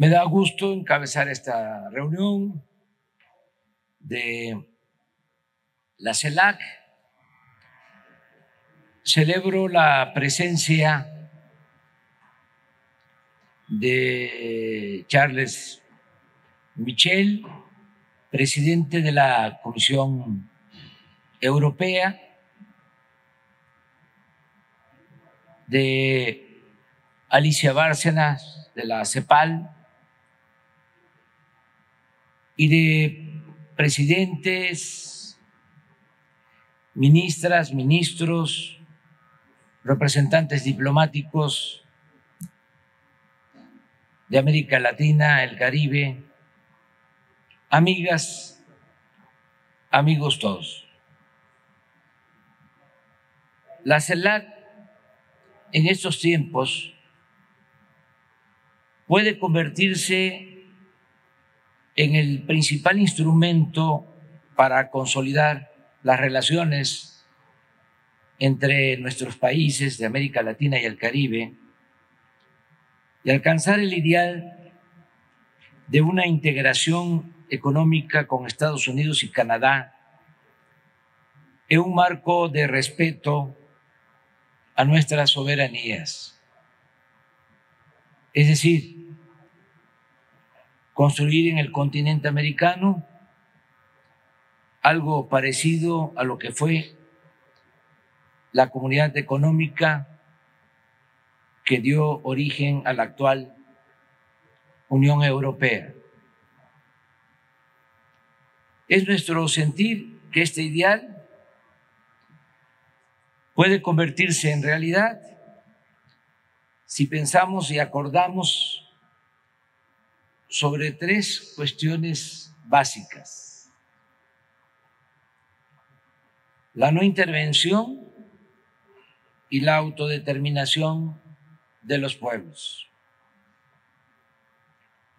Me da gusto encabezar esta reunión de la CELAC. Celebro la presencia de Charles Michel, presidente de la Comisión Europea, de Alicia Bárcenas, de la CEPAL, y de presidentes, ministras, ministros, representantes diplomáticos de América Latina, el Caribe, amigas, amigos todos. La CELAC en estos tiempos puede convertirse en el principal instrumento para consolidar las relaciones entre nuestros países de América Latina y el Caribe y alcanzar el ideal de una integración económica con Estados Unidos y Canadá en un marco de respeto a nuestras soberanías. Es decir, construir en el continente americano algo parecido a lo que fue la comunidad económica que dio origen a la actual Unión Europea. Es nuestro sentir que este ideal puede convertirse en realidad si pensamos y acordamos sobre tres cuestiones básicas. La no intervención y la autodeterminación de los pueblos.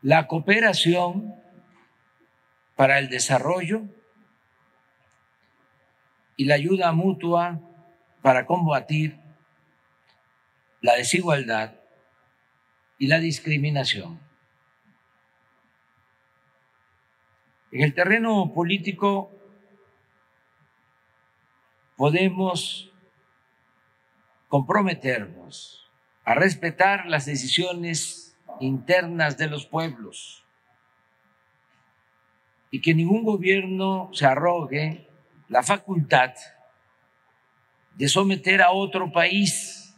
La cooperación para el desarrollo y la ayuda mutua para combatir la desigualdad y la discriminación. En el terreno político podemos comprometernos a respetar las decisiones internas de los pueblos y que ningún gobierno se arrogue la facultad de someter a otro país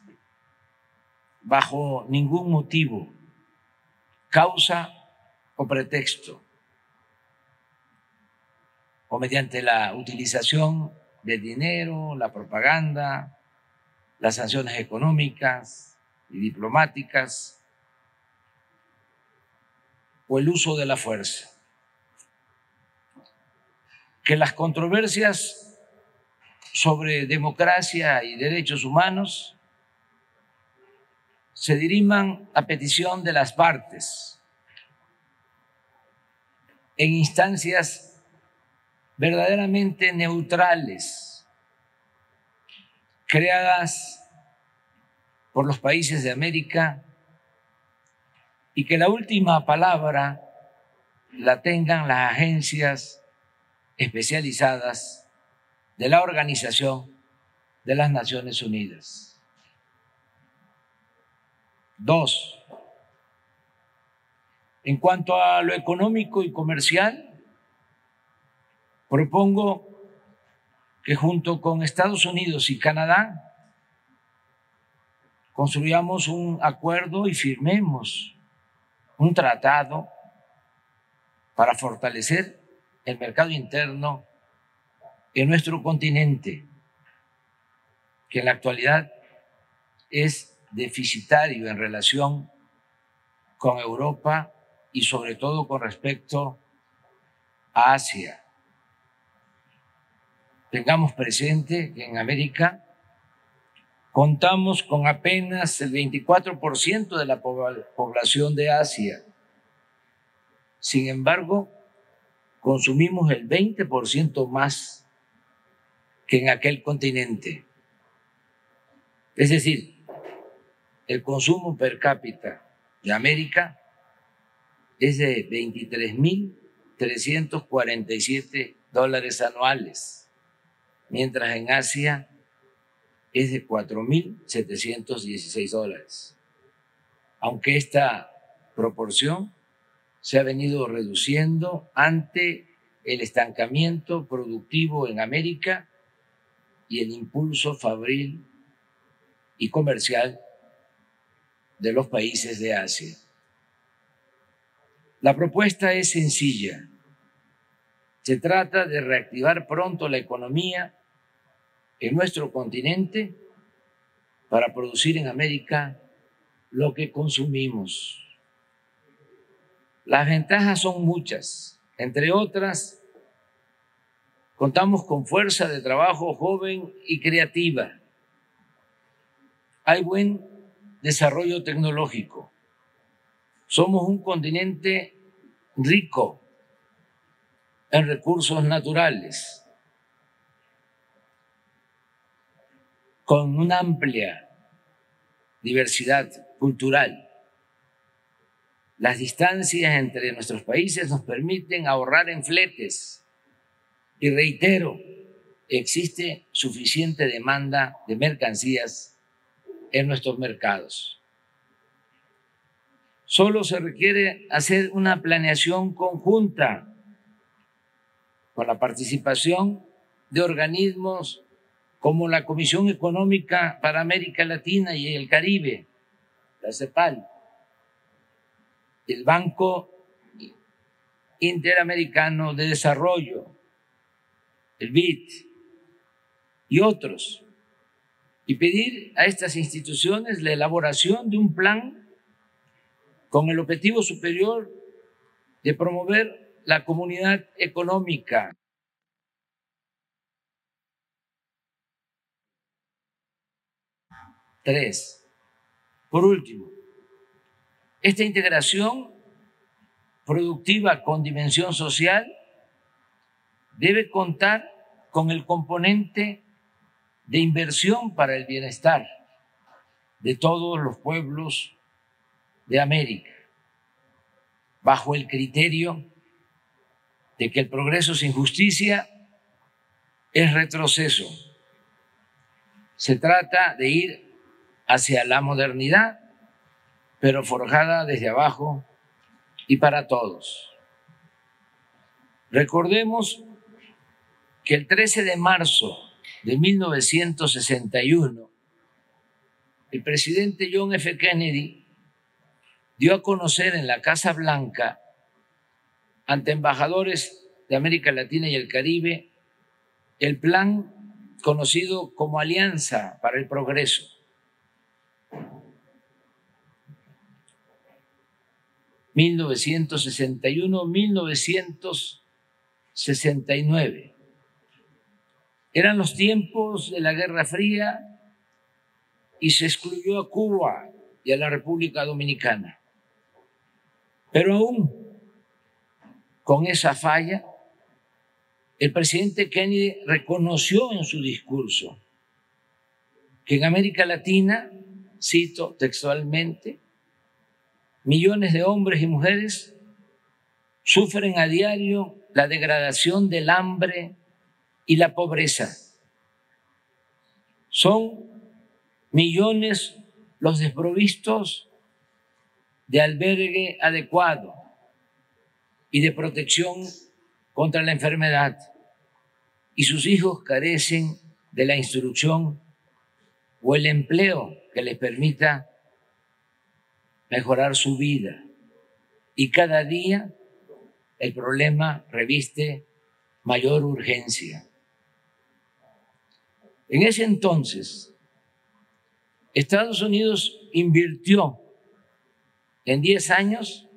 bajo ningún motivo, causa o pretexto, o mediante la utilización de dinero, la propaganda, las sanciones económicas y diplomáticas o el uso de la fuerza. Que las controversias sobre democracia y derechos humanos se diriman a petición de las partes en instancias verdaderamente neutrales, creadas por los países de América y que la última palabra la tengan las agencias especializadas de la Organización de las Naciones Unidas. Dos, en cuanto a lo económico y comercial, propongo que junto con Estados Unidos y Canadá construyamos un acuerdo y firmemos un tratado para fortalecer el mercado interno en nuestro continente, que en la actualidad es deficitario en relación con Europa y sobre todo con respecto a Asia. Tengamos presente que en América contamos con apenas el 24% de la población de Asia. Sin embargo, consumimos el 20% más que en aquel continente. Es decir, el consumo per cápita de América es de 23.347 dólares anuales, mientras en Asia es de 4.716 dólares. Aunque esta proporción se ha venido reduciendo ante el estancamiento productivo en América y el impulso fabril y comercial de los países de Asia. La propuesta es sencilla. Se trata de reactivar pronto la economía en nuestro continente para producir en América lo que consumimos. Las ventajas son muchas, entre otras, contamos con fuerza de trabajo joven y creativa. Hay buen desarrollo tecnológico. Somos un continente rico en recursos naturales, con una amplia diversidad cultural. Las distancias entre nuestros países nos permiten ahorrar en fletes. Y reitero, existe suficiente demanda de mercancías en nuestros mercados. Solo se requiere hacer una planeación conjunta con la participación de organismos como la Comisión Económica para América Latina y el Caribe, la CEPAL, el Banco Interamericano de Desarrollo, el BID y otros, y pedir a estas instituciones la elaboración de un plan con el objetivo superior de promover la comunidad económica. Tres. Por último, esta integración productiva con dimensión social debe contar con el componente de inversión para el bienestar de todos los pueblos de América, bajo el criterio de que el progreso sin justicia es retroceso. Se trata de ir hacia la modernidad pero forjada desde abajo y para todos. Recordemos que el 13 de marzo de 1961, el presidente John F. Kennedy dio a conocer en la Casa Blanca ante embajadores de América Latina y el Caribe el plan conocido como Alianza para el Progreso 1961-1969. Eran los tiempos de la Guerra Fría y se excluyó a Cuba y a la República Dominicana. Pero aún con esa falla, el presidente Kennedy reconoció en su discurso que en América Latina, cito textualmente, millones de hombres y mujeres sufren a diario la degradación del hambre y la pobreza. Son millones los desprovistos de albergue adecuado y de protección contra la enfermedad, y sus hijos carecen de la instrucción o el empleo que les permita mejorar su vida. Y cada día el problema reviste mayor urgencia. En ese entonces, Estados Unidos invirtió en 10 años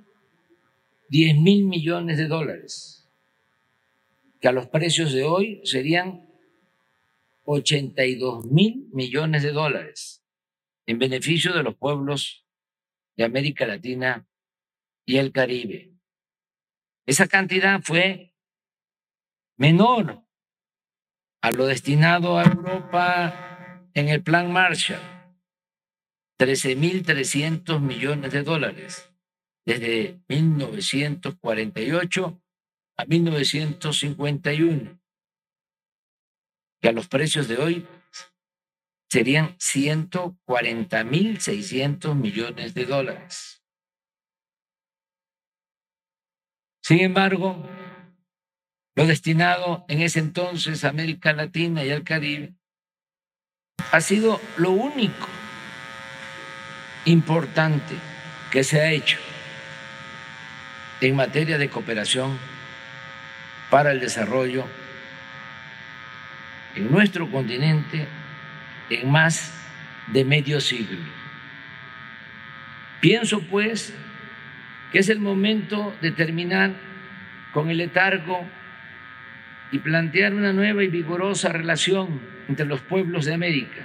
10 mil millones de dólares, que a los precios de hoy serían 82 mil millones de dólares en beneficio de los pueblos de América Latina y el Caribe. Esa cantidad fue menor a lo destinado a Europa en el Plan Marshall, 13.300 millones de dólares. desde 1948 a 1951, que a los precios de hoy serían 140.600 millones de dólares. Sin embargo, lo destinado en ese entonces a América Latina y al Caribe ha sido lo único importante que se ha hecho en materia de cooperación para el desarrollo en nuestro continente en más de medio siglo. Pienso pues que es el momento de terminar con el letargo y plantear una nueva y vigorosa relación entre los pueblos de América.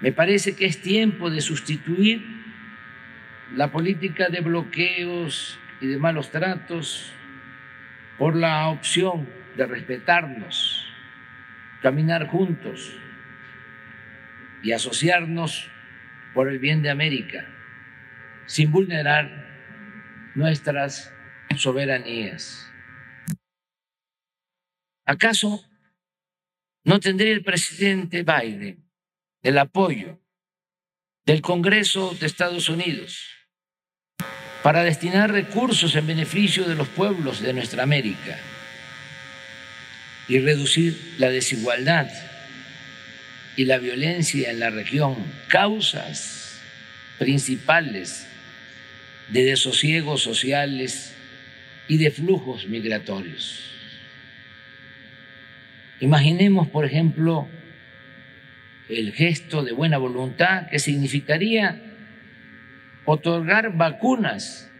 Me parece que es tiempo de sustituir la política de bloqueos y de malos tratos por la opción de respetarnos, caminar juntos y asociarnos por el bien de América, sin vulnerar nuestras soberanías. ¿Acaso no tendría el presidente Biden el apoyo del Congreso de Estados Unidos para destinar recursos en beneficio de los pueblos de nuestra América y reducir la desigualdad y la violencia en la región, causas principales de desosiegos sociales y de flujos migratorios. Imaginemos, por ejemplo, el gesto de buena voluntad que significaría otorgar vacunas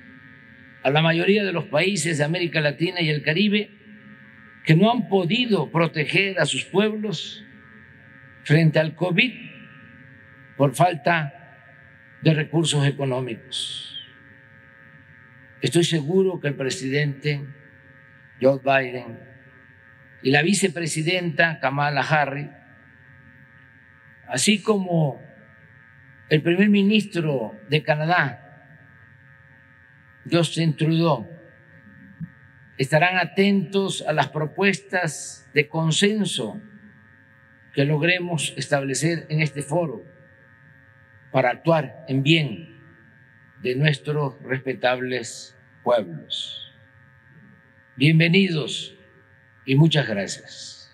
a la mayoría de los países de América Latina y el Caribe que no han podido proteger a sus pueblos frente al COVID por falta de recursos económicos. Estoy seguro que el presidente Joe Biden y la vicepresidenta Kamala Harris, así como el primer ministro de Canadá, Justin Trudeau, estarán atentos a las propuestas de consenso que logremos establecer en este foro para actuar en bien de nuestros respetables pueblos. Bienvenidos y muchas gracias.